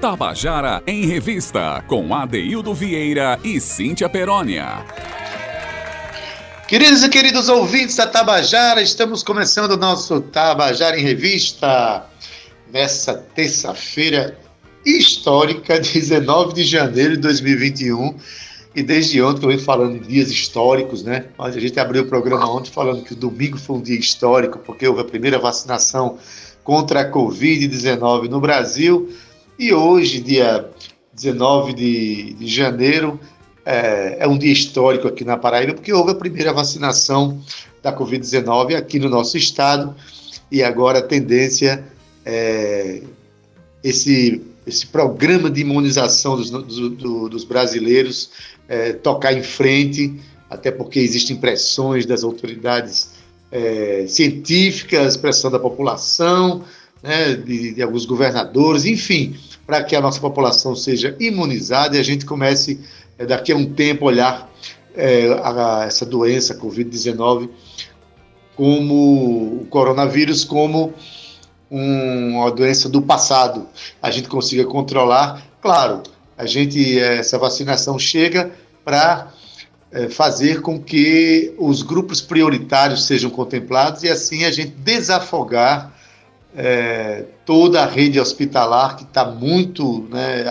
Tabajara em Revista, com Adeildo Vieira e Cíntia Perónia. Queridos e queridos ouvintes da Tabajara, estamos começando o nosso Tabajara em Revista nessa terça-feira histórica, 19 de janeiro de 2021. E desde ontem eu venho falando em dias históricos, né? A gente abriu o programa ontem falando que o domingo foi um dia histórico, porque houve a primeira vacinação contra a Covid-19 no Brasil. E hoje, dia 19 de, de janeiro, é, é, um dia histórico aqui na Paraíba, porque houve a primeira vacinação da Covid-19 aqui no nosso estado. E agora a tendência é esse, esse programa de imunização dos, do, dos brasileiros é, tocar em frente, até porque existem pressões das autoridades é, científicas, pressão da população, né, de, de, alguns governadores, enfim, para que a nossa população seja imunizada e a gente comece, é, daqui a um tempo, olhar é, a, a essa doença, Covid-19, como o coronavírus, como um, uma doença do passado. A gente consiga controlar, claro, a gente, essa vacinação chega para fazer com que os grupos prioritários sejam contemplados e assim a gente desafogar é, toda a rede hospitalar que está muito, né,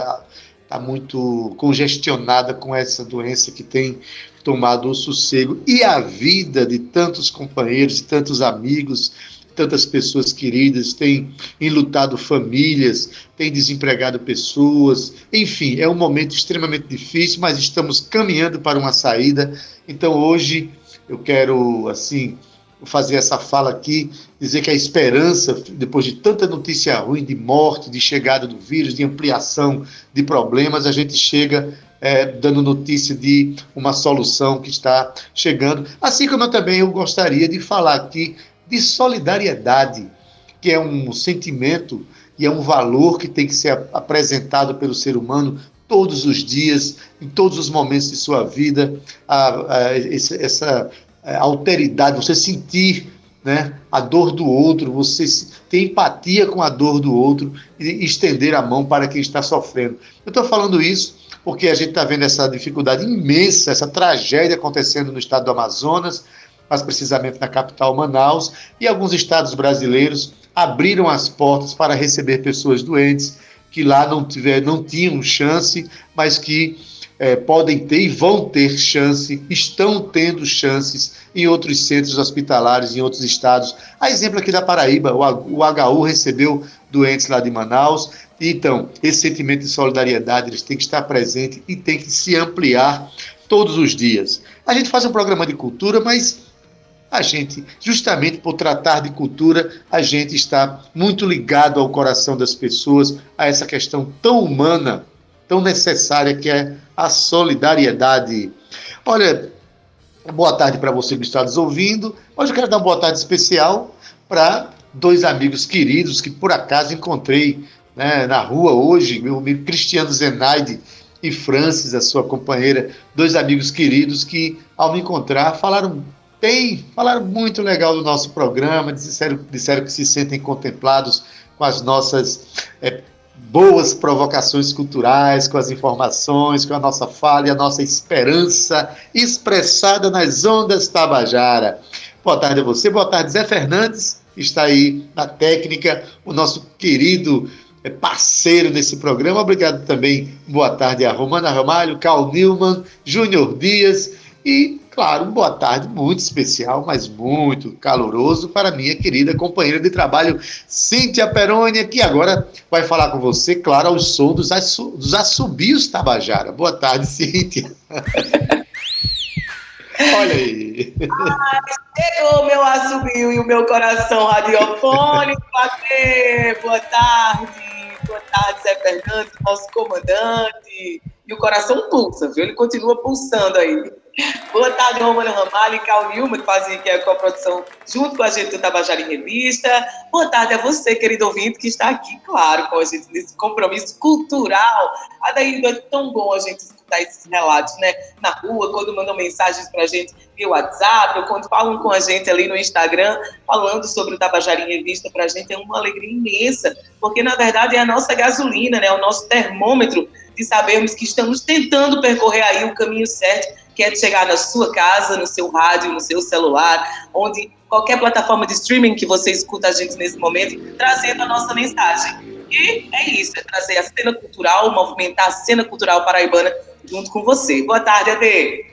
tá muito congestionada com essa doença que tem tomado o sossego e a vida de tantos companheiros, e tantos amigos, tantas pessoas queridas, tem enlutado famílias, tem desempregado pessoas, enfim, é um momento extremamente difícil, mas estamos caminhando para uma saída. Então hoje eu quero assim fazer essa fala aqui, dizer que a esperança, depois de tanta notícia ruim de morte, de chegada do vírus, de ampliação de problemas, a gente chega é, dando notícia de uma solução que está chegando. Assim como eu também eu gostaria de falar aqui de solidariedade, que é um sentimento e é um valor que tem que ser apresentado pelo ser humano todos os dias, em todos os momentos de sua vida, a, a, essa alteridade, você sentir né, a dor do outro, você ter empatia com a dor do outro e estender a mão para quem está sofrendo. Eu estou falando isso porque a gente está vendo essa dificuldade imensa, essa tragédia acontecendo no estado do Amazonas, mais precisamente na capital Manaus, e alguns estados brasileiros abriram as portas para receber pessoas doentes que lá não, tiver, não tinham chance, mas que é, podem ter e vão ter chance, estão tendo chances em outros centros hospitalares, em outros estados. A exemplo aqui da Paraíba, o, o HU recebeu doentes lá de Manaus. Então, esse sentimento de solidariedade eles têm que estar presente e tem que se ampliar todos os dias. A gente faz um programa de cultura, mas a gente, justamente por tratar de cultura, a gente está muito ligado ao coração das pessoas, a essa questão tão humana, tão necessária que é a solidariedade. Olha, boa tarde para você que está nos ouvindo. Hoje eu quero dar uma boa tarde especial para dois amigos queridos que por acaso encontrei né, na rua hoje, meu amigo Cristiano Zenaide e Francis, a sua companheira, dois amigos queridos que, ao me encontrar, falaram bem, falaram muito legal do nosso programa, disseram, disseram que se sentem contemplados com as nossas é, boas provocações culturais, com as informações, com a nossa fala e a nossa esperança expressada nas ondas Tabajara. Boa tarde a você, boa tarde, Zé Fernandes, está aí na técnica, o nosso querido é, parceiro nesse programa. Obrigado também, boa tarde a Romana Ramalho, Carl Newman, Júnior Dias e claro, boa tarde muito especial, mas muito caloroso para minha querida companheira de trabalho, Cíntia Perônia, que agora vai falar com você, claro, ao som dos, assu dos assobios Tabajara. Boa tarde, Cíntia. Olha aí. Ai, chegou o meu assobio e o meu coração radiofônico. Boa tarde. Boa tarde, Zé Fernandes, nosso comandante. E o coração pulsa, viu? Ele continua pulsando aí. Boa tarde, Romana Ramalho e Cal Nilma, que fazem aqui a coprodução junto com a gente do Tabajara em Revista. Boa tarde a você, querido ouvinte, que está aqui, claro, com a gente nesse compromisso cultural. Daí é tão bom a gente escutar esses relatos, né? Na rua, quando mandam mensagens para a gente via WhatsApp, ou quando falam com a gente ali no Instagram, falando sobre o Tabajara em Revista, para a gente é uma alegria imensa, porque na verdade é a nossa gasolina, né? O nosso termômetro de sabermos que estamos tentando percorrer aí o caminho certo quer chegar na sua casa, no seu rádio, no seu celular, onde qualquer plataforma de streaming que você escuta a gente nesse momento, trazendo a nossa mensagem. E é isso, é trazer a cena cultural, movimentar a cena cultural paraibana junto com você. Boa tarde, Ade.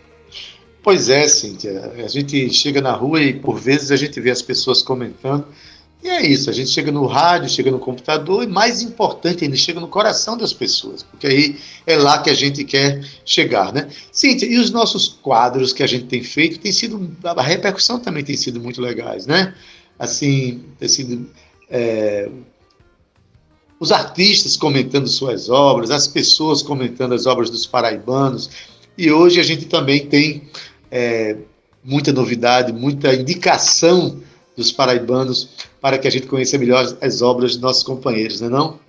Pois é, Cíntia. A gente chega na rua e por vezes a gente vê as pessoas comentando e é isso, a gente chega no rádio, chega no computador e mais importante ainda, chega no coração das pessoas, porque aí é lá que a gente quer chegar, né? Cíntia, e os nossos quadros que a gente tem feito, tem sido, a repercussão também tem sido muito legais, né? Assim, tem sido é, os artistas comentando suas obras, as pessoas comentando as obras dos paraibanos, e hoje a gente também tem é, muita novidade, muita indicação dos paraibanos para que a gente conheça melhor as obras dos nossos companheiros, não é não?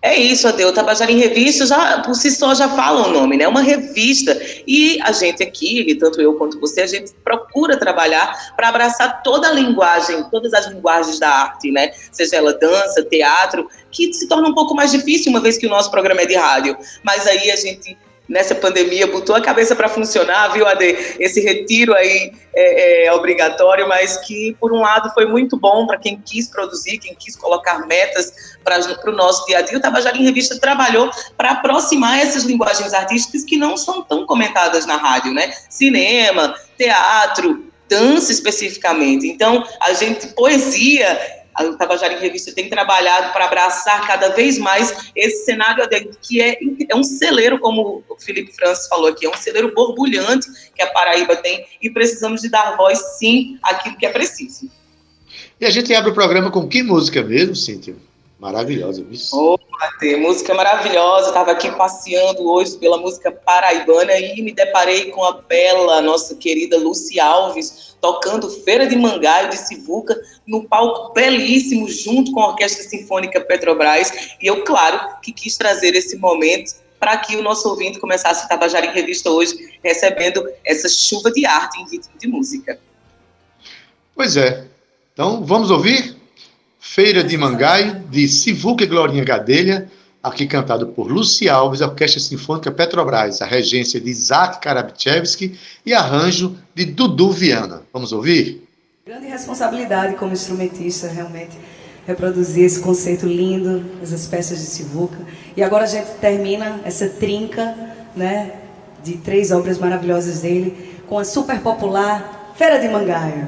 É isso, Adeu. Tabajara em Revista, já, por si só, já fala o nome, né? É uma revista. E a gente aqui, tanto eu quanto você, a gente procura trabalhar para abraçar toda a linguagem, todas as linguagens da arte, né? Seja ela dança, teatro, que se torna um pouco mais difícil uma vez que o nosso programa é de rádio. Mas aí a gente nessa pandemia botou a cabeça para funcionar, viu, Ade? Esse retiro aí é, é, obrigatório, mas que, por um lado, foi muito bom para quem quis produzir, quem quis colocar metas para o nosso dia a dia. O Tabajara em Revista trabalhou para aproximar essas linguagens artísticas que não são tão comentadas na rádio, né? Cinema, teatro, dança especificamente. Então, a gente, poesia a Tabajara em Revista tem trabalhado para abraçar cada vez mais esse cenário que é, é um celeiro, como o Felipe Francis falou aqui, é um celeiro borbulhante que a Paraíba tem e precisamos de dar voz, sim, àquilo que é preciso. E a gente abre o programa com que música mesmo, Cíntia? Maravilhosa, viu? Opa, tem música maravilhosa. Estava aqui passeando hoje pela música paraibana e me deparei com a bela, nossa querida Lucy Alves, tocando Feira de Mangaio de Sivuca, no palco belíssimo, junto com a Orquestra Sinfônica Petrobras. E eu, claro, que quis trazer esse momento para que o nosso ouvinte começasse a Tabajara em Revista hoje, recebendo essa chuva de arte em ritmo de música. Pois é. Então, vamos ouvir? Feira de Mangai, de Sivuca e Glorinha Gadelha, aqui cantado por Luci Alves, a Orquestra Sinfônica Petrobras, a regência de Isaac Karabchevski e arranjo de Dudu Viana. Vamos ouvir? Grande responsabilidade como instrumentista, realmente, reproduzir esse conceito lindo, essas peças de Sivuca. E agora a gente termina essa trinca, né, de três obras maravilhosas dele, com a super popular Feira de Mangaia.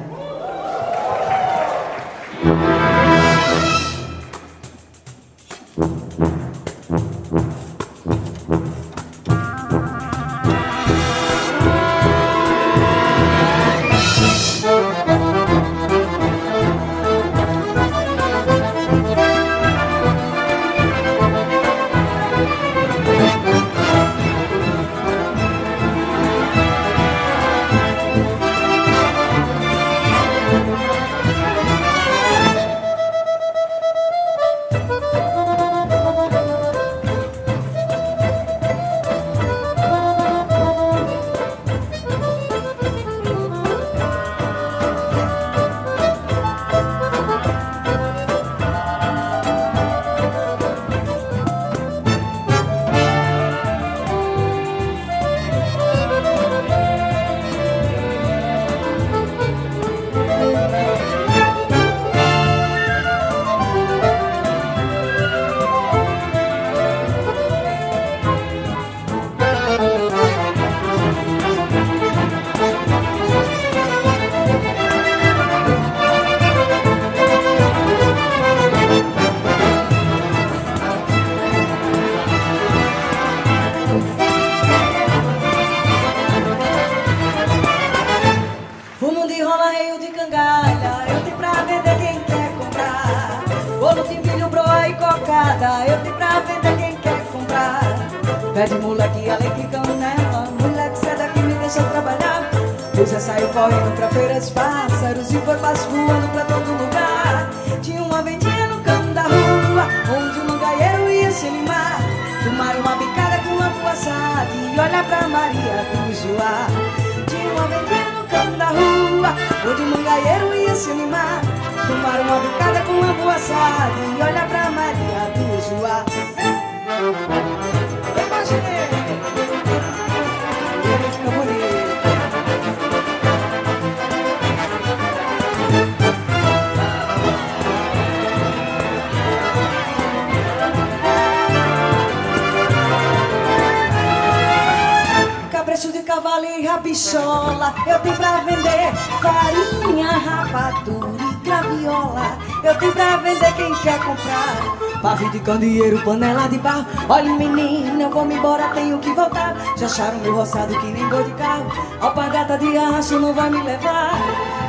E rabichola Eu tenho pra vender farinha, rapadura e graviola. Eu tenho pra vender quem quer comprar Pavio de candeeiro, panela de barro. Olha menina, eu vou me embora, tenho que voltar. Já acharam meu roçado que nem boi de carro? Alpagata de aço não vai me levar.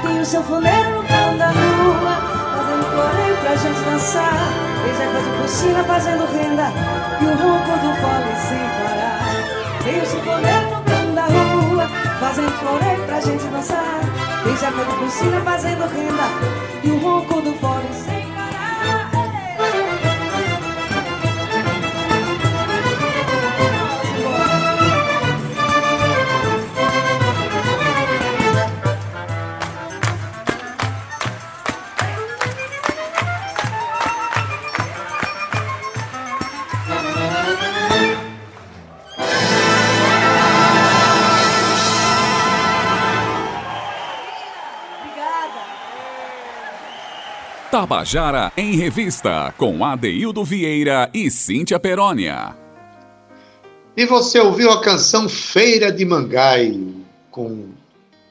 Tem um sanfoneiro no canto da rua Fazendo floreio pra gente dançar. Tem Zeca de piscina fazendo renda E o ronco do fole sem parar tem o sanfoneiro Fazendo floreio pra gente dançar. Jaca de piscina fazendo renda E o ronco do fole sem Tabajara em Revista, com Adeildo Vieira e Cíntia Perónia. E você ouviu a canção Feira de Mangai, com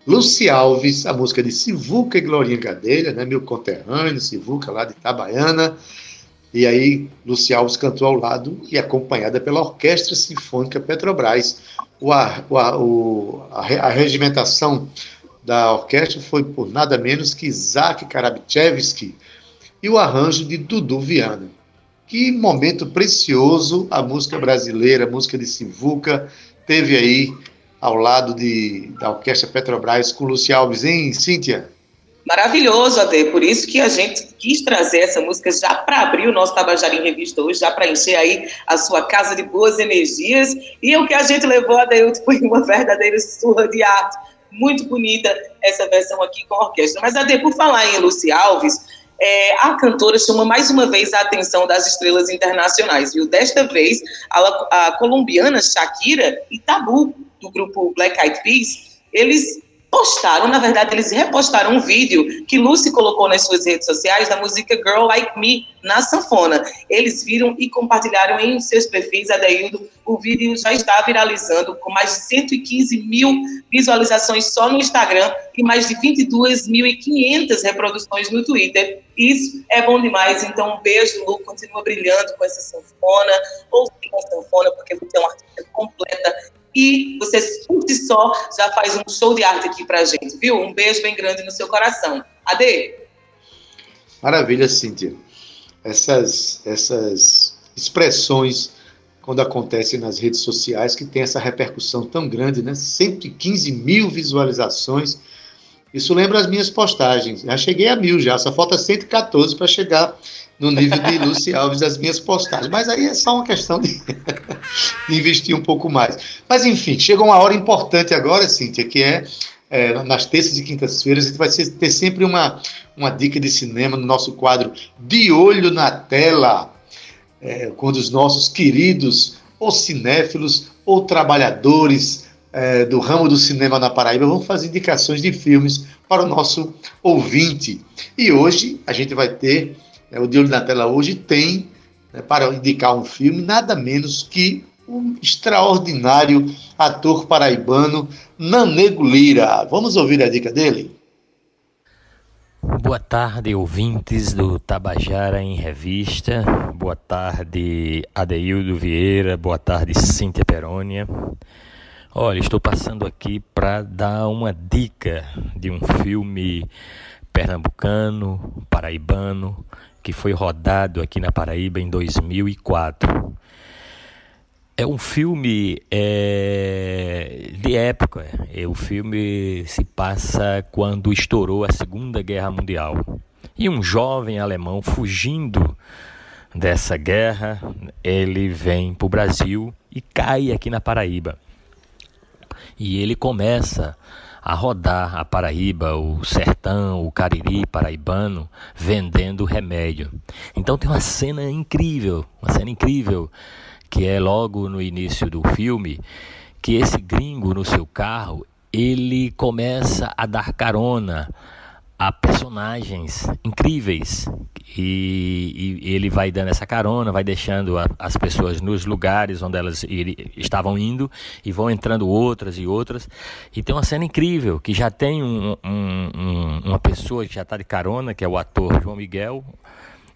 Luci Alves, a música de Sivuca e Glorinha Gadelha, né, meu conterrâneo, Sivuca lá de Itabaiana. E aí, Luci Alves cantou ao lado e acompanhada pela Orquestra Sinfônica Petrobras. O, a, o, a, a regimentação da orquestra foi por nada menos que Isaac Karabchevsky e o arranjo de Dudu Viana. Que momento precioso a música brasileira, a música de Sivuca, teve aí ao lado de, da Orquestra Petrobras com Luci Alves, hein, Cíntia? Maravilhoso, Ade. Por isso que a gente quis trazer essa música já para abrir o nosso Tabajara em Revista hoje, já para encher aí a sua casa de boas energias. E o que a gente levou, Adeilton, foi uma verdadeira surra de arte. Muito bonita essa versão aqui com a orquestra. Mas, Ade, por falar em Luci Alves, é, a cantora chama mais uma vez a atenção das estrelas internacionais, viu? Desta vez, a, a colombiana Shakira e Tabu, do grupo Black Eyed Peas, eles postaram, na verdade, eles repostaram um vídeo que Lucy colocou nas suas redes sociais da música Girl Like Me na sanfona. Eles viram e compartilharam em seus perfis, Adeildo. O vídeo já está viralizando com mais de 115 mil visualizações só no Instagram e mais de 22.500 reproduções no Twitter. Isso é bom demais. Então, um beijo, Lu. Continua brilhando com essa sanfona. Ou com a sanfona, porque você é uma artista completa e você por si só já faz um show de arte aqui pra gente, viu? Um beijo bem grande no seu coração. Ade? Maravilha, Cíntia. Essas, essas expressões, quando acontecem nas redes sociais, que tem essa repercussão tão grande, né? 115 mil visualizações. Isso lembra as minhas postagens. Já cheguei a mil já, só falta 114 para chegar no nível de Luci Alves das minhas postagens. Mas aí é só uma questão de, de investir um pouco mais. Mas enfim, chegou uma hora importante agora, Cíntia, que é, é nas terças e quintas-feiras, a gente vai ter sempre uma, uma dica de cinema no nosso quadro De Olho na Tela, é, quando os nossos queridos ou cinéfilos ou trabalhadores é, do ramo do cinema na Paraíba vão fazer indicações de filmes para o nosso ouvinte. E hoje a gente vai ter, né, o De Olho na Tela hoje tem, né, para indicar um filme, nada menos que um extraordinário ator paraibano, Nanego Lira. Vamos ouvir a dica dele? Boa tarde, ouvintes do Tabajara em Revista. Boa tarde, Adeildo Vieira. Boa tarde, Cíntia Perônia. Olha, estou passando aqui para dar uma dica de um filme pernambucano, paraibano, que foi rodado aqui na Paraíba em 2004. É um filme é, de época. É, o filme se passa quando estourou a Segunda Guerra Mundial. E um jovem alemão fugindo dessa guerra, ele vem para o Brasil e cai aqui na Paraíba. E ele começa a rodar a Paraíba, o sertão, o Cariri paraibano, vendendo remédio. Então tem uma cena incrível, uma cena incrível, que é logo no início do filme, que esse gringo no seu carro, ele começa a dar carona a personagens incríveis e, e, ele vai dando essa carona, vai deixando a, as pessoas nos lugares onde elas ir, estavam indo e vão entrando outras e outras. E tem uma cena incrível que já tem um, um, um, uma pessoa que já está de carona, que é o ator João Miguel,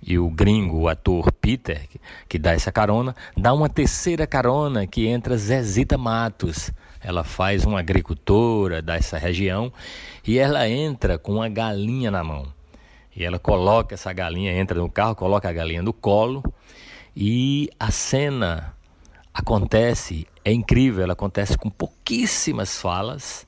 e o gringo, o ator Peter, que, que dá essa carona, dá uma terceira carona que entra Zezita Matos. Ela faz uma agricultora dessa região e ela entra com uma galinha na mão. E ela coloca essa galinha, entra no carro, coloca a galinha no colo. E a cena acontece, é incrível, ela acontece com pouquíssimas falas.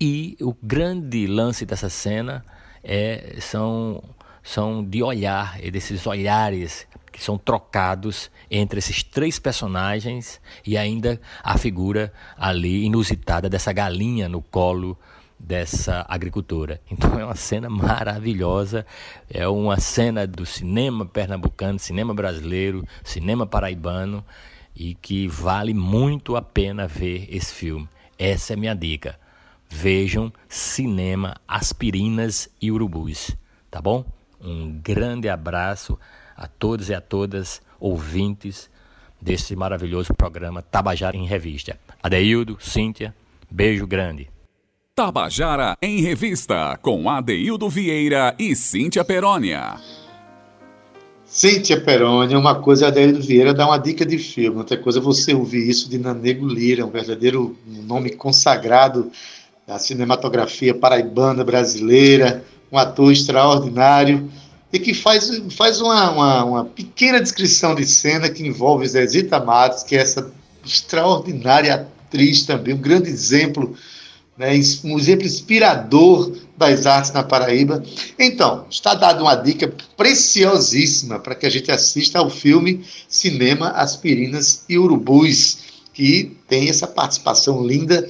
E o grande lance dessa cena é, são, são de olhar, é desses olhares que são trocados entre esses três personagens e ainda a figura ali inusitada dessa galinha no colo dessa agricultura. Então é uma cena maravilhosa, é uma cena do cinema pernambucano, cinema brasileiro, cinema paraibano e que vale muito a pena ver esse filme. Essa é a minha dica. Vejam Cinema Aspirinas e Urubus, tá bom? Um grande abraço a todos e a todas ouvintes desse maravilhoso programa Tabajara em Revista. Adeildo, Cíntia, beijo grande. Tabajara em Revista, com Adeildo Vieira e Cíntia Perónia. Cíntia Perônia, uma coisa, Adeildo Vieira dá uma dica de filme, outra coisa é você ouvir isso de Nanego Lira, um verdadeiro nome consagrado da cinematografia paraibana brasileira, um ator extraordinário e que faz, faz uma, uma, uma pequena descrição de cena que envolve Zezita Matos, que é essa extraordinária atriz também, um grande exemplo né, um exemplo inspirador das artes na Paraíba. Então, está dada uma dica preciosíssima para que a gente assista ao filme Cinema, Aspirinas e Urubus, que tem essa participação linda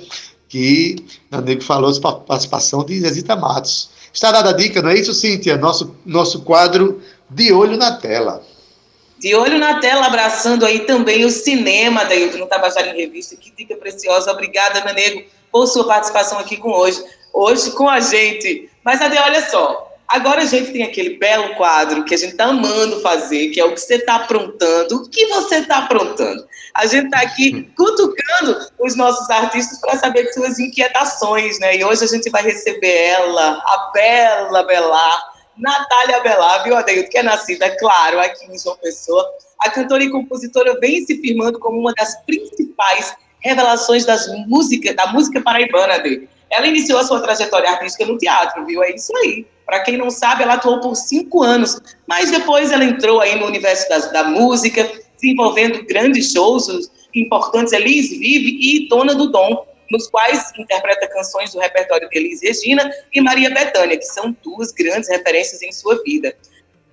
que o Nego falou, a participação de Zezita Matos. Está dada a dica, não é isso, Cíntia? Nosso, nosso quadro De Olho na Tela. De olho na tela, abraçando aí também o cinema da no Tabajara em Revista. Que dica preciosa. Obrigada, Nanego por sua participação aqui com hoje, hoje com a gente. Mas, Ade, olha só, agora a gente tem aquele belo quadro que a gente está amando fazer, que é o que você está aprontando. O que você está aprontando? A gente está aqui cutucando os nossos artistas para saber de suas inquietações, né? E hoje a gente vai receber ela, a Bela Belar, Natália Belar, viu, Adeildo, que é nascida, claro, aqui em João Pessoa. A cantora e compositora vem se firmando como uma das principais revelações das música, da música paraibana dele. Ela iniciou a sua trajetória artística no teatro, viu? É isso aí. Para quem não sabe, ela atuou por cinco anos, mas depois ela entrou aí no universo da, da música, desenvolvendo grandes shows importantes, Elis Vive e Dona do Dom, nos quais interpreta canções do repertório de Elis Regina e Maria Bethânia, que são duas grandes referências em sua vida.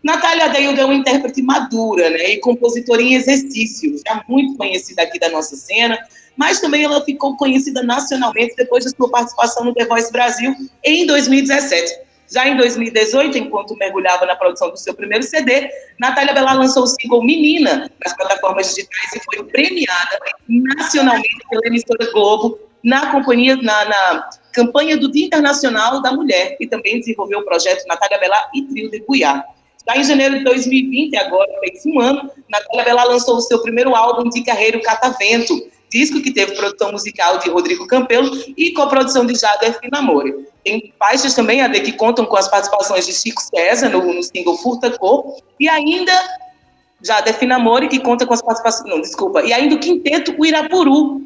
Natália Deildo é uma intérprete madura né, e compositora em exercício, já muito conhecida aqui da nossa cena, mas também ela ficou conhecida nacionalmente depois de sua participação no The Voice Brasil em 2017. Já em 2018, enquanto mergulhava na produção do seu primeiro CD, Natália Bela lançou o single Menina nas plataformas digitais e foi premiada nacionalmente pela emissora Globo na companhia na, na campanha do Dia Internacional da Mulher e também desenvolveu o projeto Natália Bela e Trio de. Já em janeiro de 2020, agora fez um ano, Natália Bela lançou o seu primeiro álbum de carreira, Catavento, disco que teve produção musical de Rodrigo Campelo e coprodução de Jader Finamore. Tem faixas também, AD, que contam com as participações de Chico César no, no single Furta Cor e ainda Jader Finamore, que conta com as participações, não, desculpa, e ainda o quinteto Uirapuru,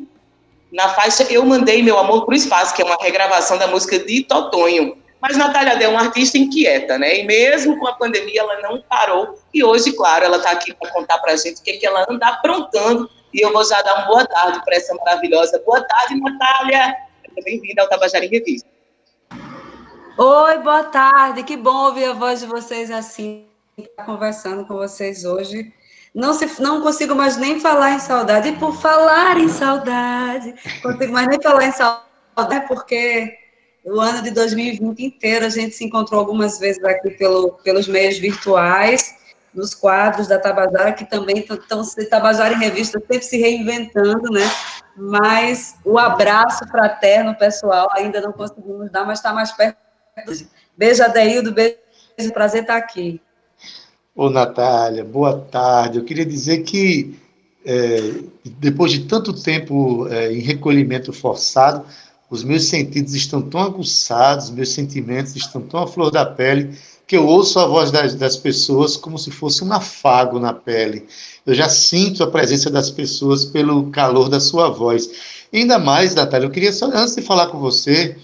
na faixa Eu Mandei Meu Amor para o Espaço, que é uma regravação da música de Totonho. Mas Natália é uma artista inquieta, né? E mesmo com a pandemia, ela não parou. E hoje, claro, ela está aqui para contar para a gente o que, é que ela anda aprontando E eu vou já dar uma boa tarde para essa maravilhosa. Boa tarde, Natália. Bem-vinda ao Tabajara em Revista. Oi, boa tarde. Que bom ouvir a voz de vocês assim, conversando com vocês hoje. Não, se, não consigo mais nem falar em saudade. E por falar em saudade, consigo mais nem falar em saudade, porque o ano de 2020 inteiro a gente se encontrou algumas vezes aqui pelo, pelos meios virtuais nos quadros da Tabajara, que também estão Tabajara em revista sempre se reinventando, né? Mas o abraço fraterno, pessoal, ainda não conseguimos dar, mas está mais perto. Beijo, Adeildo, beijo, prazer estar aqui. Ô, Natália, boa tarde. Eu queria dizer que, é, depois de tanto tempo é, em recolhimento forçado, os meus sentidos estão tão aguçados, meus sentimentos estão tão à flor da pele, que eu ouço a voz das, das pessoas como se fosse um afago na pele. Eu já sinto a presença das pessoas pelo calor da sua voz. E ainda mais, Natália, eu queria só, antes de falar com você,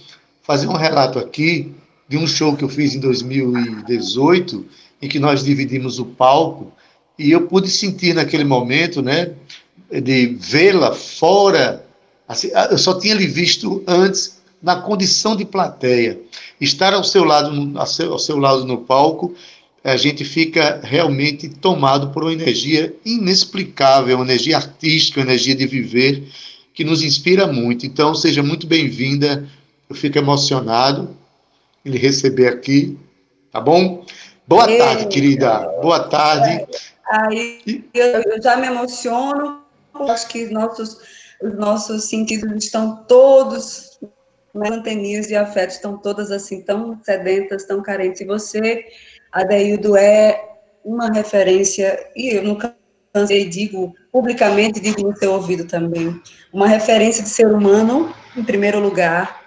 fazer um relato aqui de um show que eu fiz em 2018, em que nós dividimos o palco, e eu pude sentir naquele momento, né, de vê-la fora. Assim, eu só tinha lhe visto antes na condição de plateia. Estar ao seu lado, ao seu, ao seu lado no palco, a gente fica realmente tomado por uma energia inexplicável, uma energia artística, uma energia de viver, que nos inspira muito. Então, seja muito bem-vinda. Eu fico emocionado em lhe receber aqui, tá bom? Boa tarde, querida. Boa tarde. Aí, eu já me emociono, acho que nossos, os nossos sentidos estão todos mantenias e afetos estão todas assim tão sedentas, tão carentes. E você, Adeildo, é uma referência, e eu nunca cansei, digo publicamente, digo no seu ouvido também, uma referência de ser humano, em primeiro lugar,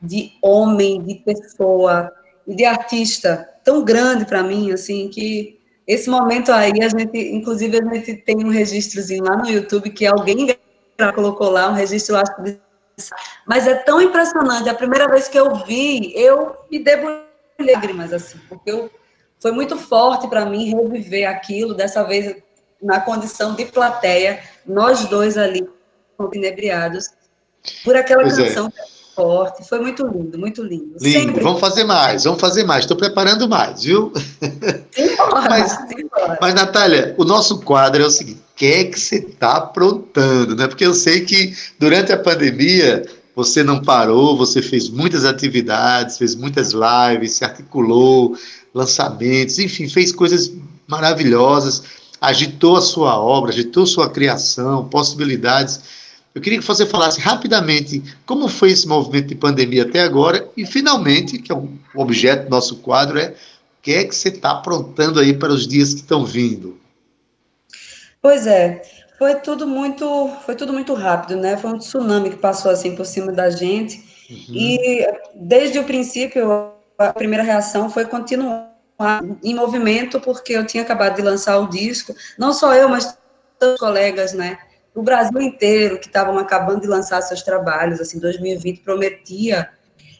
de homem, de pessoa, e de artista, tão grande para mim, assim, que esse momento aí, a gente, inclusive, a gente tem um registrozinho lá no YouTube que alguém colocou lá, um registro, acho que mas é tão impressionante. A primeira vez que eu vi, eu me debulhei lágrimas, assim, porque eu, foi muito forte para mim reviver aquilo, dessa vez na condição de plateia, nós dois ali, inebriados, por aquela pois é. canção é. forte. Foi muito lindo, muito lindo. Lindo. Sempre. Vamos fazer mais, vamos fazer mais. Estou preparando mais, viu? Embora, mas, mas, Natália, o nosso quadro é o seguinte: que é que você está aprontando, né? Porque eu sei que durante a pandemia você não parou, você fez muitas atividades, fez muitas lives, se articulou, lançamentos, enfim, fez coisas maravilhosas, agitou a sua obra, agitou sua criação, possibilidades. Eu queria que você falasse rapidamente como foi esse movimento de pandemia até agora e, finalmente, que é o objeto do nosso quadro, é o que é que você está aprontando aí para os dias que estão vindo? Pois é, foi tudo muito, foi tudo muito rápido, né? Foi um tsunami que passou assim por cima da gente. Uhum. E desde o princípio, a primeira reação foi continuar em movimento, porque eu tinha acabado de lançar o disco, não só eu, mas todos os colegas, né? O Brasil inteiro que estavam acabando de lançar seus trabalhos, assim, 2020 prometia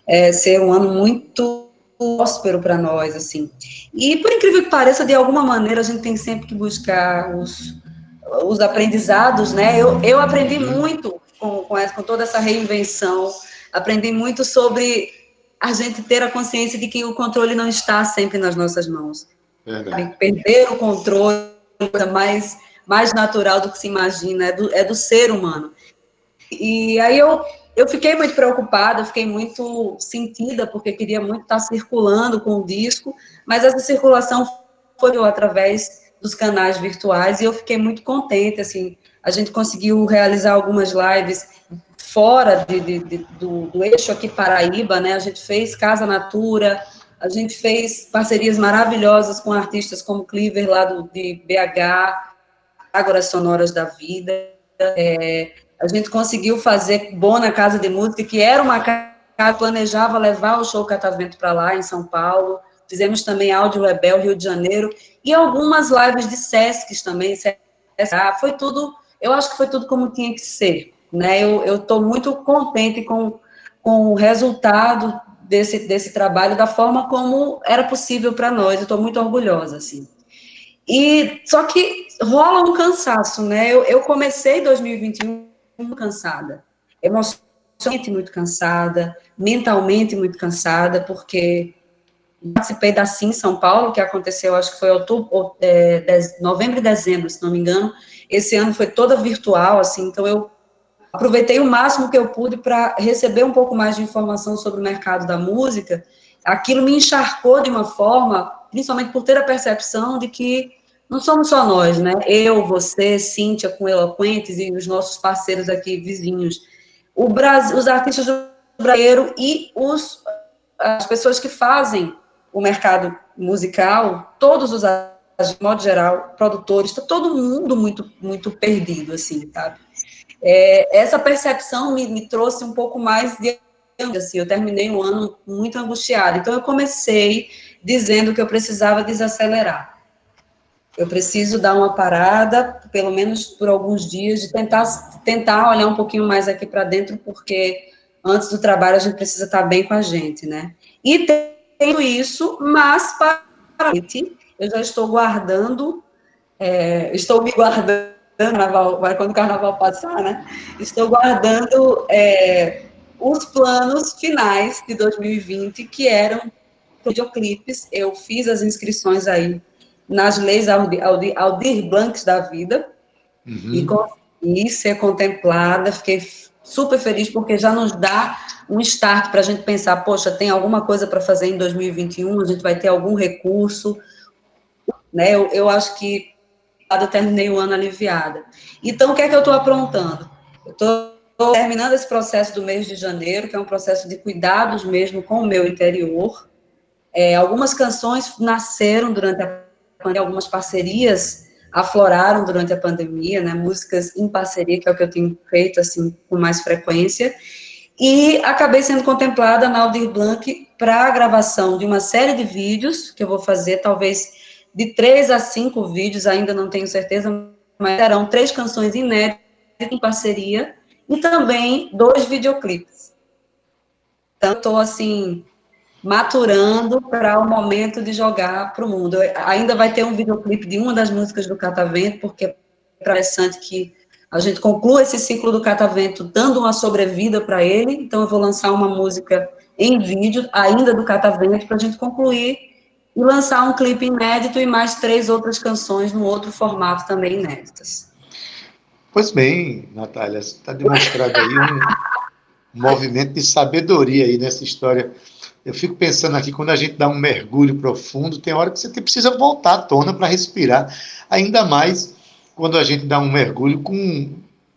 é, ser um ano muito próspero para nós, assim. E por incrível que pareça, de alguma maneira a gente tem sempre que buscar os os aprendizados, né? Eu, eu aprendi muito com, com, essa, com toda essa reinvenção, aprendi muito sobre a gente ter a consciência de que o controle não está sempre nas nossas mãos. Verdade. Perder o controle é mais, mais natural do que se imagina, é do, é do ser humano. E aí eu, eu fiquei muito preocupada, fiquei muito sentida, porque queria muito estar circulando com o disco, mas essa circulação foi através dos canais virtuais e eu fiquei muito contente, assim, a gente conseguiu realizar algumas lives fora de, de, de, do, do, eixo aqui Paraíba, né, a gente fez Casa Natura, a gente fez parcerias maravilhosas com artistas como Cleaver, lá do, de BH, Ágoras Sonoras da Vida, é, a gente conseguiu fazer Bona Casa de Música, que era uma casa que planejava levar o show Catavento para lá, em São Paulo, fizemos também Áudio Rebel, Rio de Janeiro, e algumas lives de Sesc também, foi tudo, eu acho que foi tudo como tinha que ser, né, eu estou muito contente com, com o resultado desse, desse trabalho, da forma como era possível para nós, eu estou muito orgulhosa, assim. E, só que rola um cansaço, né? Eu, eu comecei 2021 muito cansada, emocionalmente muito cansada, mentalmente muito cansada, porque participei da Sim São Paulo, que aconteceu, acho que foi outubro, é, novembro e dezembro, se não me engano. Esse ano foi toda virtual, assim, então eu aproveitei o máximo que eu pude para receber um pouco mais de informação sobre o mercado da música. Aquilo me encharcou de uma forma, principalmente por ter a percepção de que não somos só nós, né? Eu, você, Cíntia com Eloquentes e os nossos parceiros aqui vizinhos. O Brasil, os artistas do e os, as pessoas que fazem o mercado musical, todos os de modo geral, produtores, está todo mundo muito, muito perdido, assim, sabe? É, essa percepção me, me, trouxe um pouco mais de assim, eu terminei o ano muito angustiada, então eu comecei dizendo que eu precisava desacelerar. Eu preciso dar uma parada, pelo menos por alguns dias, de tentar, tentar olhar um pouquinho mais aqui para dentro, porque antes do trabalho a gente precisa estar bem com a gente, né? E tenho isso, mas para eu já estou guardando, é, estou me guardando, carnaval, quando o carnaval passar, né? Estou guardando é, os planos finais de 2020, que eram videoclipes. Eu fiz as inscrições aí nas leis Aldir, Aldir, Aldir Blancs da vida uhum. e consegui ser contemplada. Fiquei super feliz porque já nos dá um start para a gente pensar, poxa, tem alguma coisa para fazer em 2021, a gente vai ter algum recurso, né? Eu, eu acho que eu terminei o ano aliviada. Então, o que é que eu estou aprontando? Eu estou terminando esse processo do mês de janeiro, que é um processo de cuidados mesmo com o meu interior. É, algumas canções nasceram durante a pandemia, algumas parcerias afloraram durante a pandemia, né, músicas em parceria, que é o que eu tenho feito, assim, com mais frequência, e acabei sendo contemplada na Aldir Blanc para a gravação de uma série de vídeos, que eu vou fazer, talvez de três a cinco vídeos, ainda não tenho certeza, mas serão três canções inéditas em parceria, e também dois videoclipes. Então, estou, assim, maturando para o momento de jogar para o mundo. Ainda vai ter um videoclipe de uma das músicas do Catavento, porque é interessante que a gente conclua esse ciclo do Catavento dando uma sobrevida para ele. Então, eu vou lançar uma música em vídeo, ainda do Catavento, para a gente concluir e lançar um clipe inédito e mais três outras canções no outro formato também inéditas. Pois bem, Natália, está demonstrado aí um movimento de sabedoria aí nessa história eu fico pensando aqui, quando a gente dá um mergulho profundo, tem hora que você precisa voltar à tona para respirar, ainda mais quando a gente dá um mergulho com,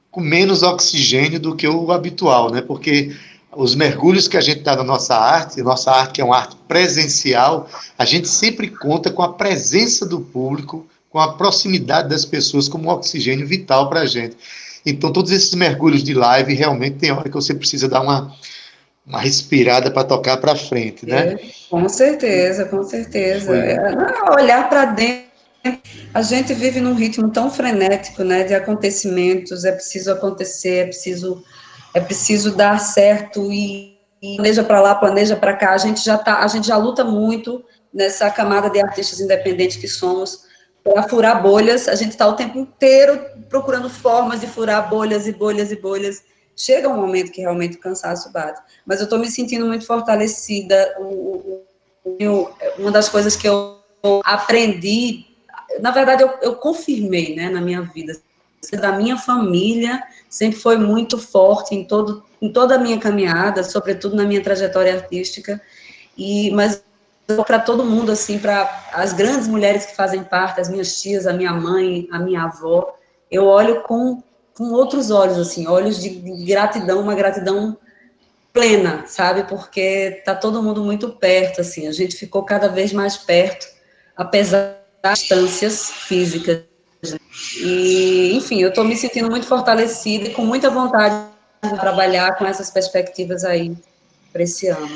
com menos oxigênio do que o habitual, né? Porque os mergulhos que a gente dá na nossa arte, nossa arte é uma arte presencial, a gente sempre conta com a presença do público, com a proximidade das pessoas como um oxigênio vital para a gente. Então, todos esses mergulhos de live, realmente tem hora que você precisa dar uma uma respirada para tocar para frente, né? É, com certeza, com certeza. É, olhar para dentro. A gente vive num ritmo tão frenético, né, de acontecimentos. É preciso acontecer, é preciso, é preciso dar certo e, e planeja para lá, planeja para cá. A gente já tá, a gente já luta muito nessa camada de artistas independentes que somos para furar bolhas. A gente está o tempo inteiro procurando formas de furar bolhas e bolhas e bolhas chega um momento que realmente o cansaço bate. Mas eu estou me sentindo muito fortalecida. O, uma das coisas que eu aprendi, na verdade, eu, eu confirmei né, na minha vida, da minha família sempre foi muito forte em, todo, em toda a minha caminhada, sobretudo na minha trajetória artística. E, mas para todo mundo, assim, para as grandes mulheres que fazem parte, as minhas tias, a minha mãe, a minha avó, eu olho com com outros olhos, assim, olhos de, gratidão, uma gratidão plena, sabe? Porque tá todo mundo muito perto, assim, a gente ficou cada vez mais perto, apesar das distâncias físicas. E, enfim, eu estou me sentindo muito fortalecida e com muita vontade de trabalhar com essas perspectivas aí para esse ano.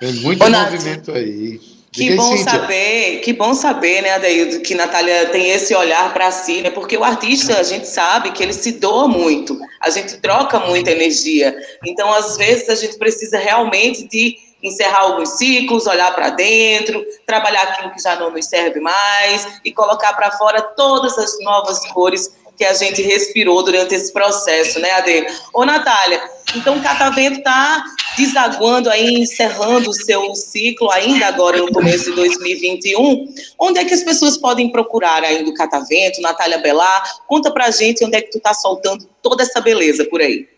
Tem muito Ô, movimento aí. Que bom saber, que bom saber, né, Adeildo, que Natália tem esse olhar para si, né? Porque o artista, a gente sabe que ele se doa muito, a gente troca muita energia. Então, às vezes, a gente precisa realmente de encerrar alguns ciclos, olhar para dentro, trabalhar aquilo que já não nos serve mais e colocar para fora todas as novas cores que a gente respirou durante esse processo, né, Ade? Ô, Natália, então o Catavento está desaguando aí, encerrando o seu ciclo ainda agora no começo de 2021. Onde é que as pessoas podem procurar ainda o Catavento, Natália Belar? Conta pra gente onde é que tu está soltando toda essa beleza por aí.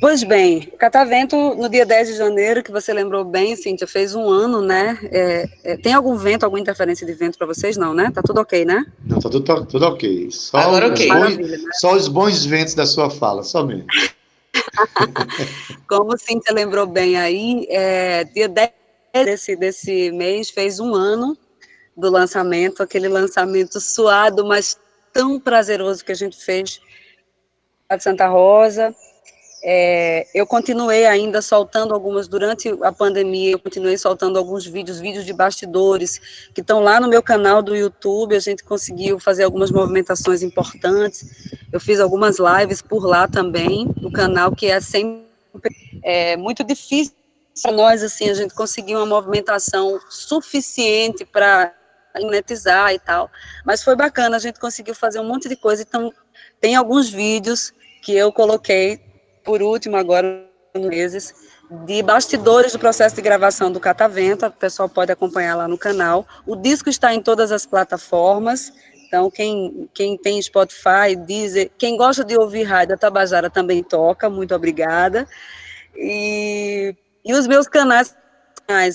Pois bem, Catavento, no dia 10 de janeiro, que você lembrou bem, Cíntia, fez um ano, né? É, é, tem algum vento, alguma interferência de vento para vocês? Não, né? Tá tudo ok, né? Não, tá tudo, tá, tudo ok. Só, Agora ok. Bons, né? Só os bons ventos da sua fala, somente. Como Cíntia lembrou bem aí, é, dia 10 desse, desse mês fez um ano do lançamento, aquele lançamento suado, mas tão prazeroso que a gente fez de Santa Rosa, é, eu continuei ainda soltando algumas, durante a pandemia, eu continuei soltando alguns vídeos, vídeos de bastidores, que estão lá no meu canal do YouTube, a gente conseguiu fazer algumas movimentações importantes, eu fiz algumas lives por lá também, no canal, que é sempre é, muito difícil para nós, assim, a gente conseguir uma movimentação suficiente para monetizar e tal, mas foi bacana, a gente conseguiu fazer um monte de coisa, então tem alguns vídeos que eu coloquei por último, agora, meses, de bastidores do processo de gravação do Catavento, o pessoal pode acompanhar lá no canal. O disco está em todas as plataformas, então quem, quem tem Spotify, Deezer, quem gosta de ouvir rádio, a Tabajara também toca, muito obrigada. E, e os meus canais,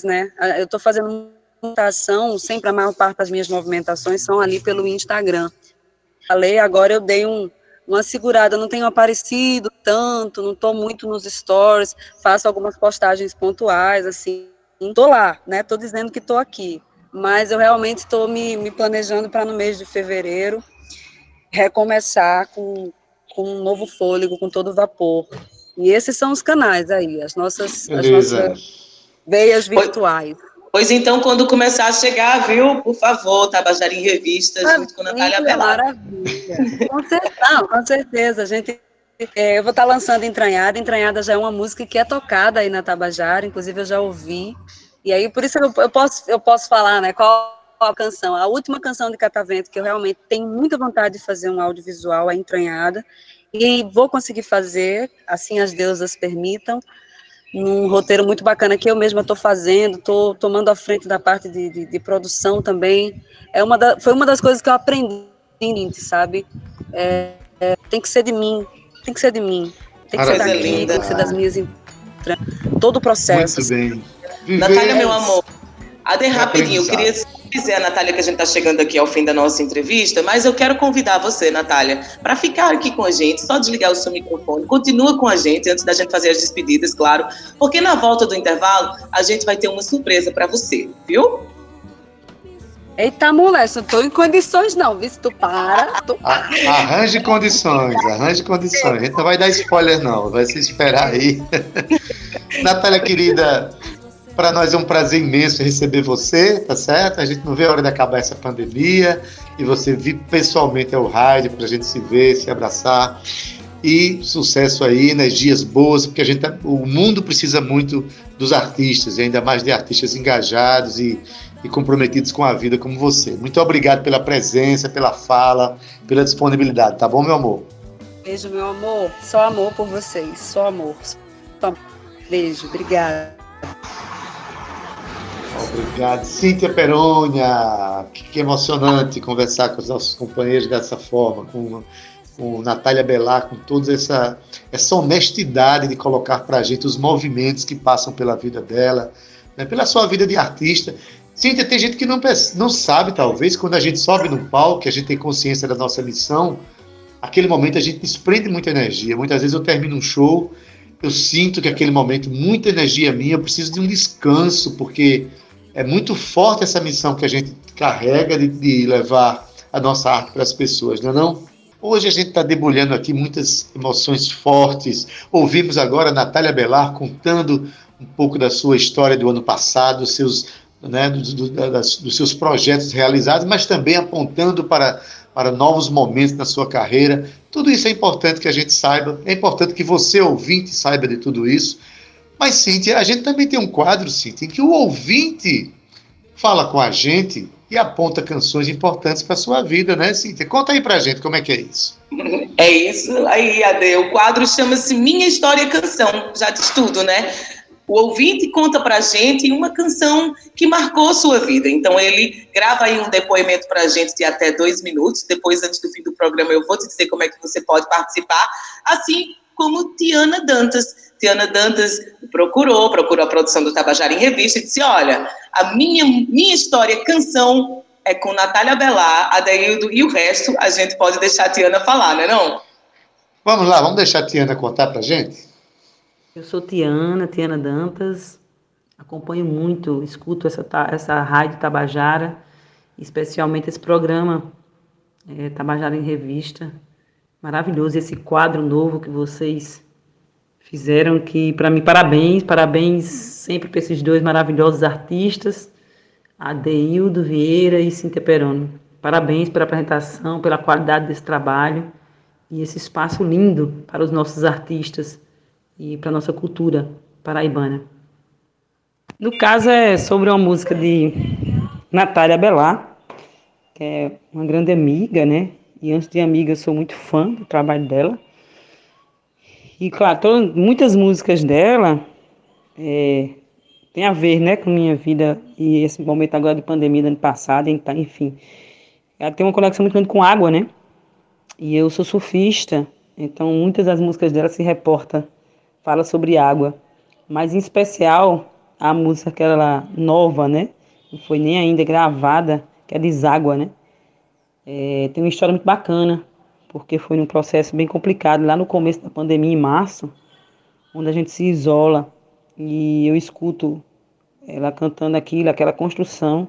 né, eu estou fazendo movimentação, sempre a maior parte das minhas movimentações são ali pelo Instagram. Falei, agora eu dei um, uma segurada, não tenho aparecido tanto, não estou muito nos stories, faço algumas postagens pontuais, assim, estou lá, né? Estou dizendo que estou aqui, mas eu realmente estou me, me planejando para no mês de fevereiro recomeçar com, com um novo fôlego, com todo vapor. E esses são os canais aí, as nossas, as nossas veias virtuais. Pois então, quando começar a chegar, viu? Por favor, Tabajara em Revista, junto com Natália Belar. Maravilha. Com certeza, com certeza. A gente, é, eu vou estar lançando Entranhada. Entranhada já é uma música que é tocada aí na Tabajara, inclusive eu já ouvi. E aí, por isso eu, eu posso, eu posso falar, né? Qual a canção? A última canção de Catavento, que eu realmente tenho muita vontade de fazer um audiovisual, é Entranhada. E vou conseguir fazer, assim as deusas permitam num roteiro muito bacana que eu mesma estou fazendo, estou tomando a frente da parte de, de, de, produção também. É uma da, foi uma das coisas que eu aprendi, sabe? É, é, tem que ser de mim, tem que ser de mim, tem que ser daqui, linda. tem que ser das minhas todo o processo. Muito bem. Viver. Natália, meu amor, Ade rapidinho, eu queria dizer a Natália que a gente está chegando aqui ao fim da nossa entrevista, mas eu quero convidar você, Natália, para ficar aqui com a gente, só desligar o seu microfone. Continua com a gente antes da gente fazer as despedidas, claro, porque na volta do intervalo a gente vai ter uma surpresa para você, viu? Eita, mulher, não tô em condições não, viu? Se tu para, tu para. Arranje condições, arranje condições. A gente não vai dar spoiler não, vai se esperar aí. Natália, querida, para nós é um prazer imenso receber você, tá certo? A gente não vê a hora de acabar essa pandemia e você vir pessoalmente ao rádio para a gente se ver, se abraçar. E sucesso aí, energias boas, porque a gente tá, o mundo precisa muito dos artistas, e ainda mais de artistas engajados e, e comprometidos com a vida como você. Muito obrigado pela presença, pela fala, pela disponibilidade, tá bom, meu amor? Beijo, meu amor. Só amor por vocês, só amor. Beijo, obrigada. Obrigado. Cíntia Perônia, que emocionante conversar com os nossos companheiros dessa forma, com, com Natália Belar, com toda essa, essa honestidade de colocar para a gente os movimentos que passam pela vida dela, né, pela sua vida de artista. Cíntia, tem gente que não, não sabe, talvez, quando a gente sobe no palco, a gente tem consciência da nossa missão, aquele momento a gente desprende muita energia. Muitas vezes eu termino um show, eu sinto que aquele momento, muita energia minha, eu preciso de um descanso, porque é muito forte essa missão que a gente carrega de, de levar a nossa arte para as pessoas, não é não? Hoje a gente está debulhando aqui muitas emoções fortes. Ouvimos agora a Natália Belar contando um pouco da sua história do ano passado, dos seus, né, do, do, das, dos seus projetos realizados, mas também apontando para, para novos momentos na sua carreira. Tudo isso é importante que a gente saiba, é importante que você, ouvinte, saiba de tudo isso Mas, Cíntia, a gente também tem um quadro, Cíntia, em que o ouvinte fala com a gente e aponta canções importantes para sua vida, né, Cíntia? Conta aí pra gente como é que é isso. É isso aí, Ade. O quadro chama-se Minha História Canção. Já diz tudo, né? O ouvinte conta pra gente uma canção que marcou sua vida. Então, ele grava aí um depoimento pra gente de até dois minutos. Depois, antes do fim do programa, eu vou te dizer como é que você pode participar. Assim como Tiana Dantas. Tiana Dantas procurou, procurou a produção do Tabajara em Revista e disse: Olha, a minha, minha história, canção, é com Natália Belar, Adeildo e o resto a gente pode deixar a Tiana falar, né? Não? Vamos lá, vamos deixar a Tiana contar pra gente? Eu sou Tiana, Tiana Dantas, acompanho muito, escuto essa, essa rádio Tabajara, especialmente esse programa é, Tabajara em Revista. Maravilhoso esse quadro novo que vocês fizeram, que para mim, parabéns, parabéns sempre para esses dois maravilhosos artistas, Adeildo Vieira e Cintia Peroni. Parabéns pela apresentação, pela qualidade desse trabalho e esse espaço lindo para os nossos artistas e para a nossa cultura paraibana. No caso, é sobre uma música de Natália Belar, que é uma grande amiga, né? E antes de amiga, eu sou muito fã do trabalho dela. E, claro, todas, muitas músicas dela é, a ver né, com minha vida e esse momento agora de pandemia do ano passado, enfim. Ela tem uma conexão muito grande com água, né? E eu sou surfista, então muitas das músicas dela se reportam fala sobre água, mas em especial a música que ela nova, né? Não foi nem ainda gravada, que é Deságua, né? É, tem uma história muito bacana, porque foi num processo bem complicado, lá no começo da pandemia, em março, onde a gente se isola e eu escuto ela cantando aquilo, aquela construção,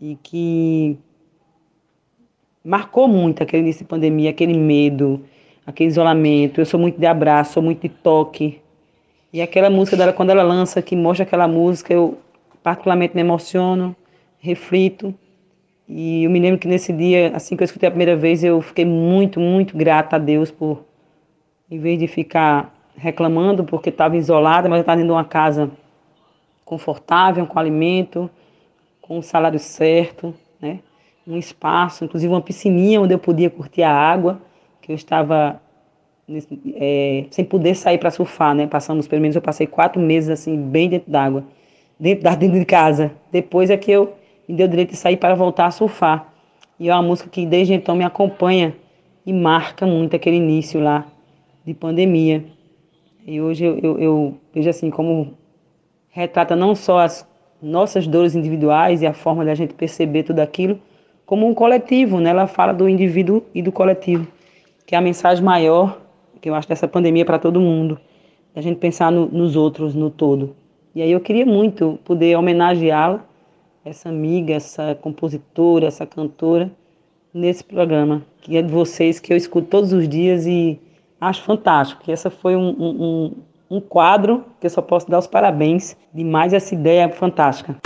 e que marcou muito aquele início de pandemia, aquele medo, aquele isolamento. Eu sou muito de abraço, sou muito de toque. E aquela música dela, quando ela lança, que mostra aquela música, eu particularmente me emociono, reflito. E eu me lembro que nesse dia, assim que eu escutei a primeira vez, eu fiquei muito, muito grata a Deus por, em vez de ficar reclamando porque estava isolada, mas eu estava dentro de uma casa confortável, com alimento, com o salário certo, né? um espaço, inclusive uma piscininha onde eu podia curtir a água que eu estava é, sem poder sair para surfar, né? Passamos, pelo menos eu passei quatro meses assim, bem dentro d'água, dentro, dentro de casa. Depois é que eu me deu direito de sair para voltar a surfar. E é uma música que desde então me acompanha e marca muito aquele início lá de pandemia. E hoje eu, eu, eu vejo assim como retrata não só as nossas dores individuais e a forma da gente perceber tudo aquilo, como um coletivo, né? Ela fala do indivíduo e do coletivo que é a mensagem maior que eu acho dessa pandemia para todo mundo, a gente pensar no, nos outros, no todo. E aí eu queria muito poder homenageá-la, essa amiga, essa compositora, essa cantora, nesse programa, que é de vocês, que eu escuto todos os dias e acho fantástico. Que essa foi um, um, um quadro que eu só posso dar os parabéns de mais essa ideia fantástica.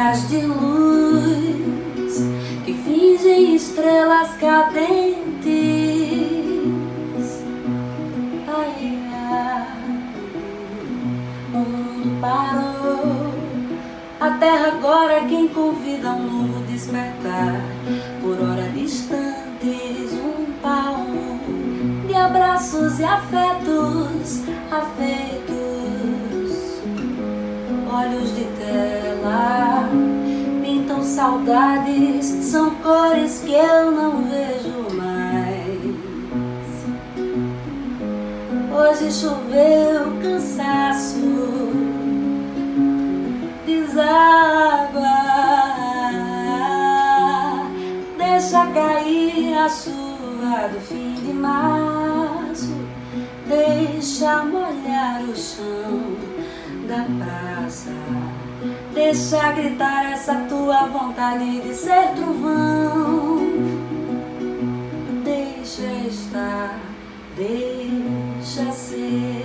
Faíscas de luz que fingem estrelas cadentes. Ai, ai, o mundo parou. A terra agora é quem convida um novo despertar. Por hora distantes, um palmo de abraços e afetos, afeitos olhos de tela pintam saudades, são cores que eu não vejo mais. Hoje choveu cansaço, deságua, deixa cair a chuva do fim de março, deixa molhar o chão da praça. Deixa gritar essa tua vontade de ser trovão. Deixa estar, deixa ser.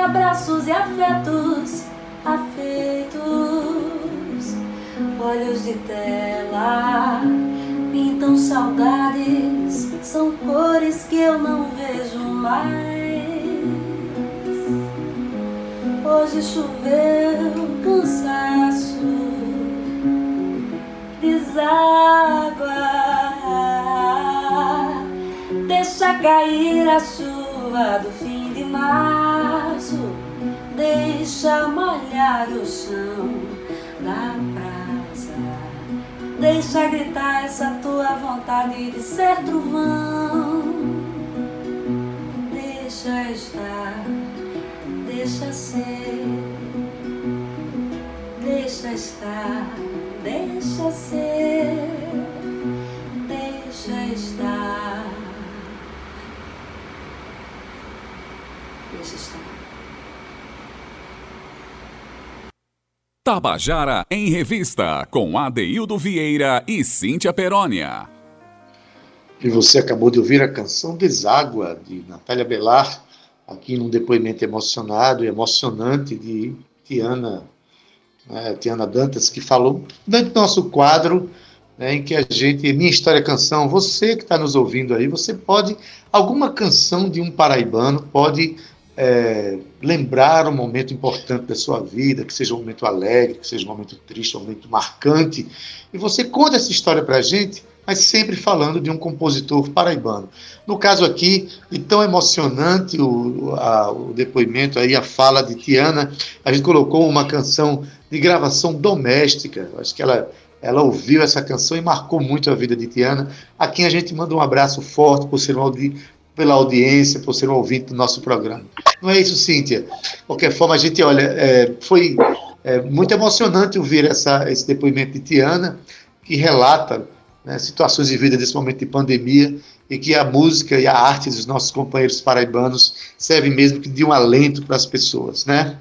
Abraços e afetos afeitos. Olhos de tela pintam saudades, são cores que eu não vejo mais. Hoje choveu cansaço, deságua. Deixa cair a chuva do fim deixa molhar o chão da praça. Deixa gritar essa tua vontade de ser trovão. Deixa estar, deixa ser. Deixa estar, deixa ser. Tabajara em Revista, com Adeildo Vieira e Cíntia Perónia. E você acabou de ouvir a canção Deságua, de Natália Belar, aqui num depoimento emocionado e emocionante de Tiana, né, Tiana Dantas, que falou dentro do nosso quadro, né, em que a gente, Minha História Canção, você que está nos ouvindo aí, você pode, alguma canção de um paraibano pode é, lembrar um momento importante da sua vida, que seja um momento alegre, que seja um momento triste, um momento marcante, e você conta essa história para a gente, mas sempre falando de um compositor paraibano. No caso aqui, e tão emocionante o, a, o depoimento aí, a fala de Tiana, a gente colocou uma canção de gravação doméstica, acho que ela ela ouviu essa canção e marcou muito a vida de Tiana, a quem a gente manda um abraço forte por ser um audi pela audiência, por ser um ouvinte do nosso programa. Não é isso, Cíntia? De qualquer forma, a gente, olha, é, foi é, muito emocionante ouvir essa, esse depoimento de Tiana, que relata né, situações de vida desse momento de pandemia e que a música e a arte dos nossos companheiros paraibanos serve mesmo de um alento para as pessoas, né?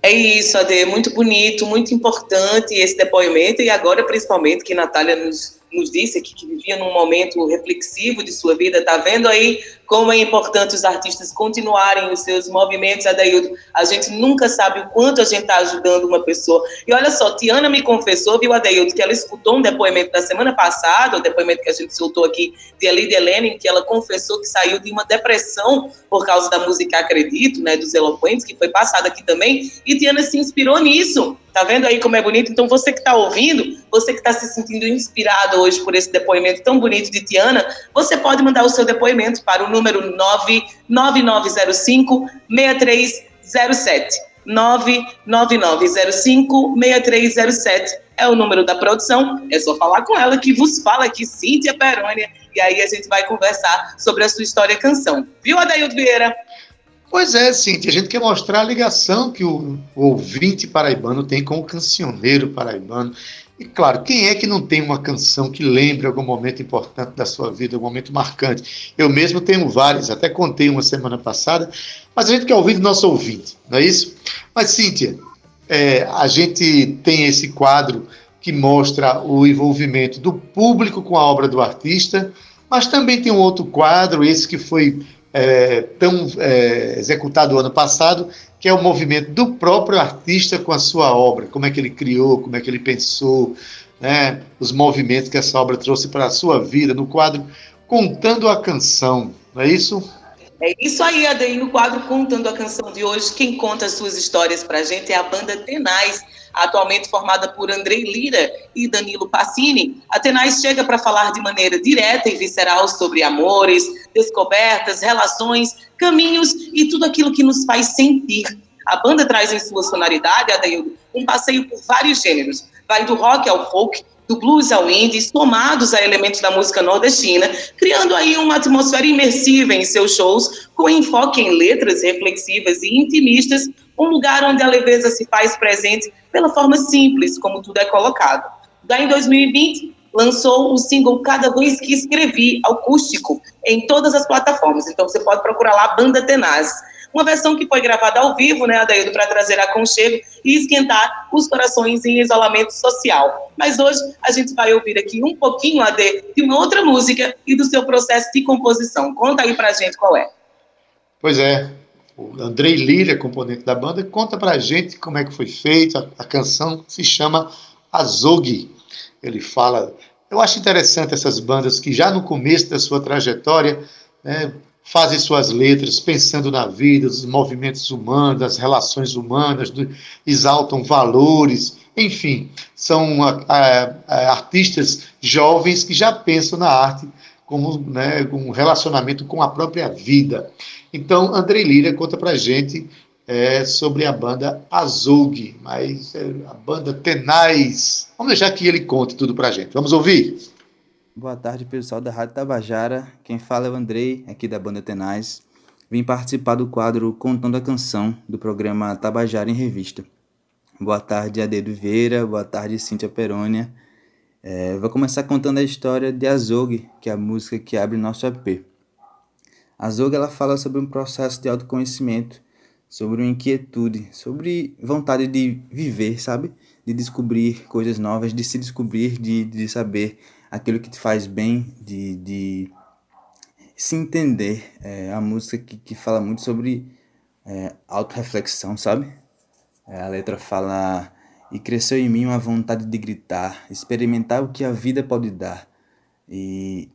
É isso, Ade, muito bonito, muito importante esse depoimento e agora principalmente que Natália nos, nos disse que, que vivia num momento reflexivo de sua vida, tá vendo aí como é importante os artistas continuarem os seus movimentos, Adaildo. A gente nunca sabe o quanto a gente está ajudando uma pessoa. E olha só, Tiana me confessou, viu, Adaildo, que ela escutou um depoimento da semana passada, o depoimento que a gente soltou aqui de Elide Helena, em que ela confessou que saiu de uma depressão por causa da música Acredito, né, dos Eloquentes, que foi passada aqui também, e Tiana se inspirou nisso. Tá vendo aí como é bonito? Então, você que está ouvindo, você que está se sentindo inspirado hoje por esse depoimento tão bonito de Tiana, você pode mandar o seu depoimento para o número 99905 6307. 99905 6307 é o número da produção. É só falar com ela que vos fala aqui, Cíntia Perônia, e aí a gente vai conversar sobre a sua história canção. Viu, Adaildo Vieira? Pois é, Cíntia, a gente quer mostrar a ligação que o, o ouvinte paraibano tem com o cancioneiro paraibano. E claro, quem é que não tem uma canção que lembre algum momento importante da sua vida, algum momento marcante? Eu mesmo tenho várias, até contei uma semana passada, mas a gente quer ouvir do nosso ouvinte, não é isso? Mas, Cíntia, é, a gente tem esse quadro que mostra o envolvimento do público com a obra do artista, mas também tem um outro quadro, esse que foi é, tão é, executado ano passado, que é o movimento do próprio artista com a sua obra, como é que ele criou, como é que ele pensou, né, os movimentos que essa obra trouxe para a sua vida, no quadro Contando a Canção, não é isso? É isso aí, Adair, no quadro Contando a Canção de hoje, quem conta as suas histórias para a gente é a banda Tenais, atualmente formada por Andrei Lira e Danilo Passini. A Tenais chega para falar de maneira direta e visceral sobre amores, descobertas, relações, caminhos e tudo aquilo que nos faz sentir. A banda traz em sua sonoridade, Adaildo, um passeio por vários gêneros. Vai do rock ao folk, do blues ao indie, somados a elementos da música nordestina, criando aí uma atmosfera imersiva em seus shows, com enfoque em letras reflexivas e intimistas, um lugar onde a leveza se faz presente pela forma simples como tudo é colocado. Daí em 2020, lançou o single Cada Vez Que Escrevi, acústico, em todas as plataformas. Então você pode procurar lá Banda Tenaz. Uma versão que foi gravada ao vivo, né, Adaildo, para trazer aconchego e esquentar os corações em isolamento social. Mas hoje a gente vai ouvir aqui um pouquinho, Ade, de uma outra música e do seu processo de composição. Conta aí pra gente qual é. Pois é, o Andrei Lira, componente da banda, conta pra gente como é que foi feita. A, a canção se chama Azog. Ele fala. Eu acho interessante essas bandas que já no começo da sua trajetória né, fazem suas letras pensando na vida, os movimentos humanos, as relações humanas, do, exaltam valores, enfim, são a, a, a, artistas jovens que já pensam na arte como né, um relacionamento com a própria vida. Então, André Lira conta para gente é, sobre a banda Azug, mas é, a banda Tenais. Vamos deixar que ele conte tudo para gente. Vamos ouvir? Boa tarde, pessoal da Rádio Tabajara. Quem fala é o Andrei, aqui da banda Tenaz. Vim participar do quadro Contando a Canção, do programa Tabajara em Revista. Boa tarde, Adedo Vieira. Boa tarde, Cíntia Perônia. É, vou começar contando a história de Azog, que é a música que abre nosso EP. Azog ela fala sobre um processo de autoconhecimento, sobre uma inquietude, sobre vontade de viver, sabe? De descobrir coisas novas, de se descobrir, de, de saber aquilo que te faz bem, de, de se entender. É a música que, que fala muito sobre é, autorreflexão, sabe? É, a letra fala: E cresceu em mim uma vontade de gritar, experimentar o que a vida pode dar. E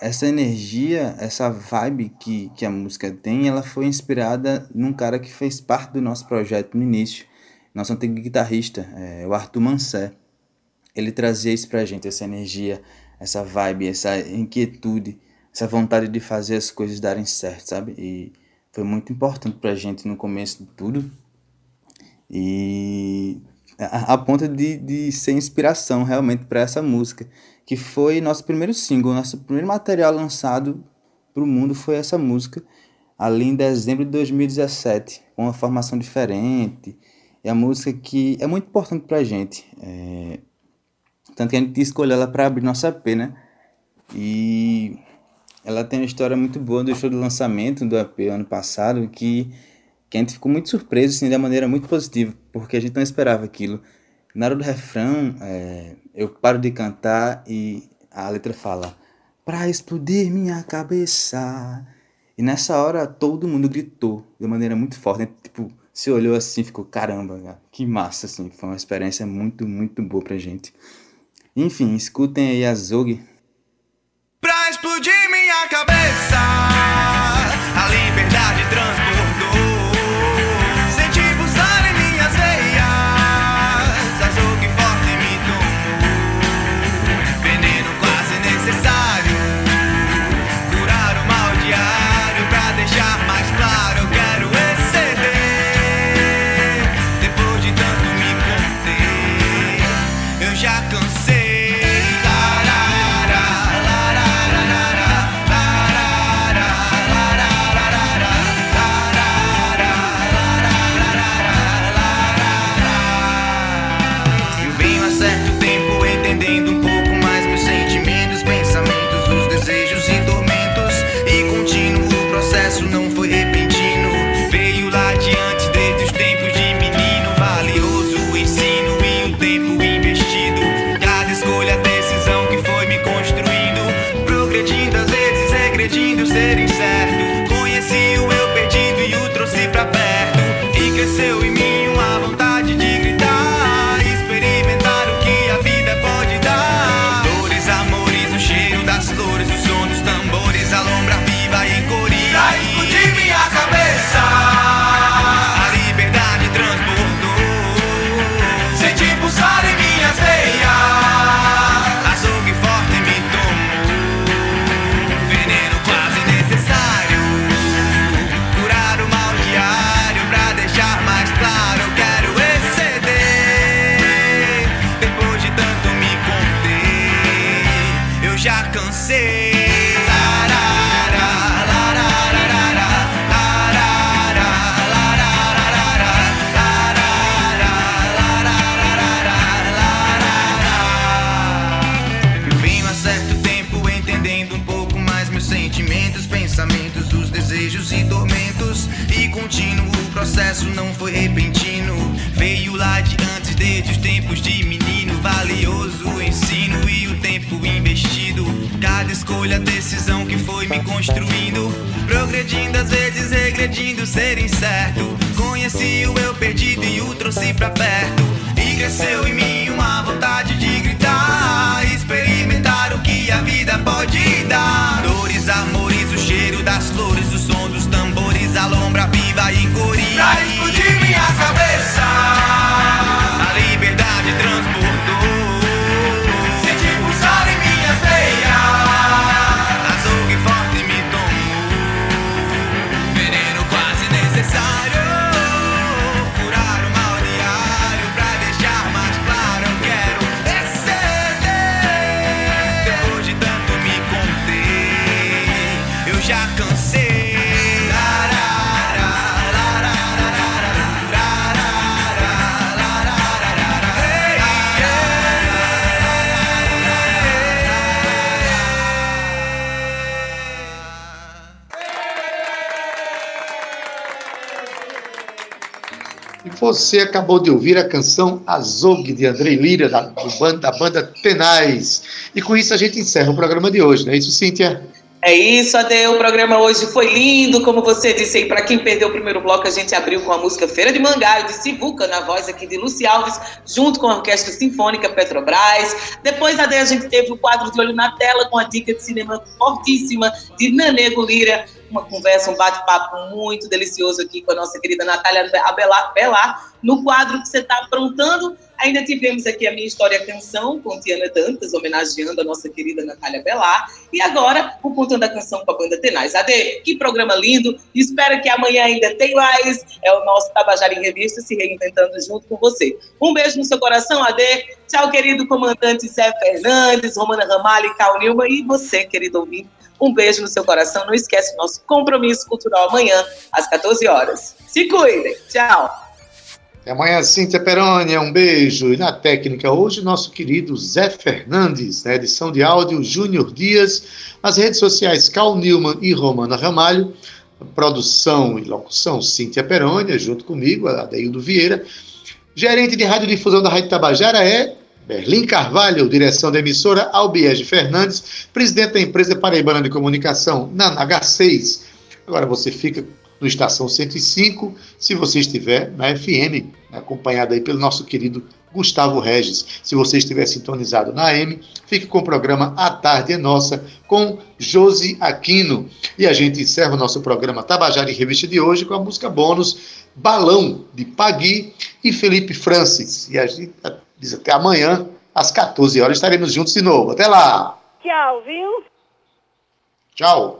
essa energia, essa vibe que, que a música tem, ela foi inspirada num cara que fez parte do nosso projeto no início, nosso antigo guitarrista, é, o Arthur Mansé ele trazia isso pra gente, essa energia, essa vibe, essa inquietude, essa vontade de fazer as coisas darem certo, sabe? E foi muito importante pra gente no começo de tudo. E a, a ponto de, de ser inspiração realmente para essa música, que foi nosso primeiro single, nosso primeiro material lançado pro mundo foi essa música, ali em dezembro de 2017, com uma formação diferente. É a música que é muito importante pra gente. É, tanto que a gente escolheu ela para abrir nossa AP, né? E ela tem uma história muito boa do show do lançamento do AP ano passado, que, que a gente ficou muito surpreso, assim, de uma maneira muito positiva, porque a gente não esperava aquilo. Na hora do refrão, é, eu paro de cantar e a letra fala: Pra explodir minha cabeça. E nessa hora todo mundo gritou de maneira muito forte, né? Tipo, se olhou assim, ficou caramba, que massa, assim. Foi uma experiência muito, muito boa pra gente. Enfim, escutem aí a Zog. Pra explodir minha cabeça, a liberdade transbordou. Escolha, decisão que foi me construindo. Progredindo, às vezes regredindo, ser incerto. Conheci o eu perdido e o trouxe pra perto. E cresceu em mim uma vontade de gritar. Experimentar o que a vida pode dar. Dores, amores, o cheiro das flores, o som dos tambores, a lombra viva e cores. Pra explodir minha cabeça. Você acabou de ouvir a canção Azog de Andrei Lira, da, do banda, da banda Tenais. E com isso a gente encerra o programa de hoje, não é isso, Cíntia? É isso, Ade. O programa hoje foi lindo, como você disse aí. Para quem perdeu o primeiro bloco, a gente abriu com a música Feira de Mangaio, de Sivuca, na voz aqui de Luci Alves, junto com a Orquestra Sinfônica Petrobras. Depois, Ade, a gente teve o quadro de Olho na Tela, com a dica de cinema fortíssima de Nanego Lira. Uma conversa, um bate-papo muito delicioso aqui com a nossa querida Natália Abelar, Belar. No quadro que você está aprontando, ainda tivemos aqui a Minha História Canção, com Tiana Dantas, homenageando a nossa querida Natália Belar. E agora, o Contando a Canção com a banda Tenaz. Ade, que programa lindo. Espero que amanhã ainda tem mais. É o nosso Tabajara em Revista se reinventando junto com você. Um beijo no seu coração, Ade. Tchau, querido comandante Zé Fernandes, Romana Ramalho, Cal Nilma e você, querido ouvinte. Um beijo no seu coração. Não esquece o nosso compromisso cultural amanhã, às 14 horas. Se cuidem. Tchau. Até amanhã, Cíntia Peroni, um beijo. E na técnica hoje, nosso querido Zé Fernandes, na edição de áudio, Júnior Dias, nas redes sociais, Cal Newman e Romana Ramalho, produção e locução, Cíntia Peroni, junto comigo, Adeildo Vieira. Gerente de radiodifusão da Rádio Tabajara é Berlim Carvalho, direção da emissora Albiege Fernandes, presidente da empresa Paraibana de Comunicação, na H6. Agora você fica no Estação 105, se você estiver na FM, acompanhado aí pelo nosso querido Gustavo Regis. Se você estiver sintonizado na AM, fique com o programa A Tarde é Nossa, com Josi Aquino. E a gente encerra o nosso programa Tabajara em Revista de hoje com a música bônus Balão, de Pagui e Felipe Francis. E a gente diz até amanhã, às 14 horas, estaremos juntos de novo. Até lá! Tchau, viu? Tchau!